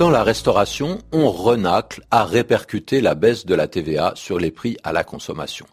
Dans la restauration, on renacle à répercuter la baisse de la TVA sur les prix à la consommation.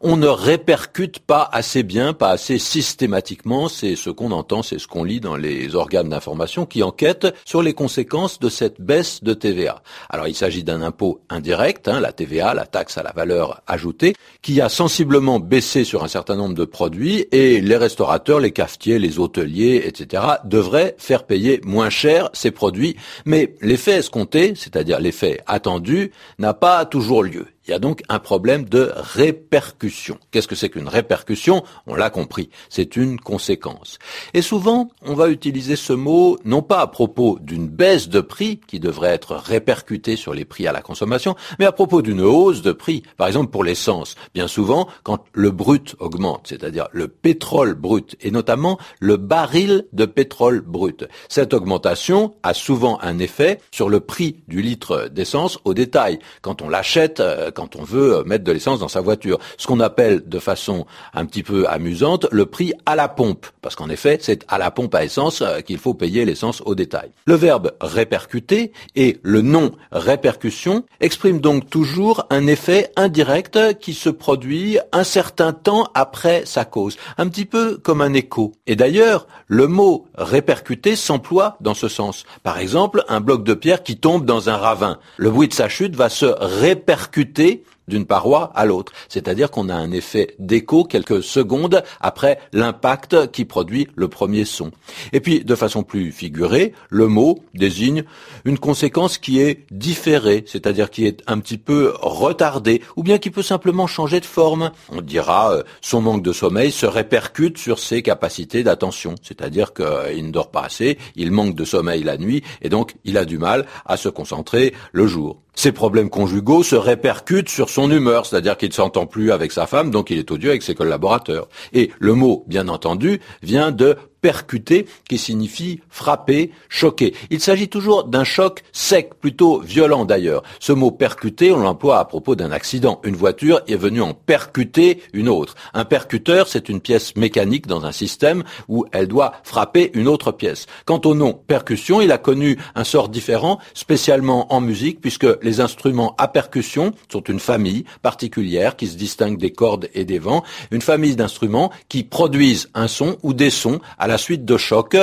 On ne répercute pas assez bien, pas assez systématiquement, c'est ce qu'on entend, c'est ce qu'on lit dans les organes d'information qui enquêtent sur les conséquences de cette baisse de TVA. Alors il s'agit d'un impôt indirect, hein, la TVA, la taxe à la valeur ajoutée, qui a sensiblement baissé sur un certain nombre de produits et les restaurateurs, les cafetiers, les hôteliers, etc. devraient faire payer moins cher ces produits, mais l'effet escompté, c'est-à-dire l'effet attendu, n'a pas toujours lieu. Il y a donc un problème de répercussion. Qu'est-ce que c'est qu'une répercussion? On l'a compris, c'est une conséquence. Et souvent, on va utiliser ce mot non pas à propos d'une baisse de prix qui devrait être répercutée sur les prix à la consommation, mais à propos d'une hausse de prix. Par exemple pour l'essence. Bien souvent, quand le brut augmente, c'est-à-dire le pétrole brut, et notamment le baril de pétrole brut. Cette augmentation a souvent un effet sur le prix du litre d'essence au détail. Quand on l'achète, euh, quand on veut mettre de l'essence dans sa voiture. Ce qu'on appelle de façon un petit peu amusante le prix à la pompe. Parce qu'en effet, c'est à la pompe à essence euh, qu'il faut payer l'essence au détail. Le verbe répercuter et le nom répercussion expriment donc toujours un effet indirect qui se produit un certain temps après sa cause. Un petit peu comme un écho. Et d'ailleurs, le mot répercuter s'emploie dans ce sens. Par exemple, un bloc de pierre qui tombe dans un ravin. Le bruit de sa chute va se répercuter Ready d'une paroi à l'autre. C'est-à-dire qu'on a un effet d'écho quelques secondes après l'impact qui produit le premier son. Et puis, de façon plus figurée, le mot désigne une conséquence qui est différée, c'est-à-dire qui est un petit peu retardée, ou bien qui peut simplement changer de forme. On dira euh, son manque de sommeil se répercute sur ses capacités d'attention, c'est-à-dire qu'il ne dort pas assez, il manque de sommeil la nuit, et donc il a du mal à se concentrer le jour. Ces problèmes conjugaux se répercutent sur son humeur, c'est-à-dire qu'il ne s'entend plus avec sa femme, donc il est odieux avec ses collaborateurs. Et le mot, bien entendu, vient de percuter, qui signifie frapper, choquer. Il s'agit toujours d'un choc sec, plutôt violent d'ailleurs. Ce mot percuter, on l'emploie à propos d'un accident. Une voiture est venue en percuter une autre. Un percuteur, c'est une pièce mécanique dans un système où elle doit frapper une autre pièce. Quant au nom percussion, il a connu un sort différent, spécialement en musique, puisque les instruments à percussion sont une famille particulière qui se distingue des cordes et des vents, une famille d'instruments qui produisent un son ou des sons la suite de chocs.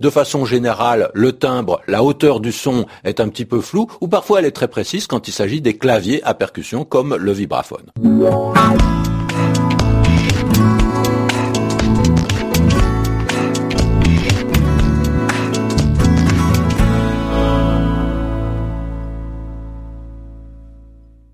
De façon générale, le timbre, la hauteur du son est un petit peu floue ou parfois elle est très précise quand il s'agit des claviers à percussion comme le vibraphone.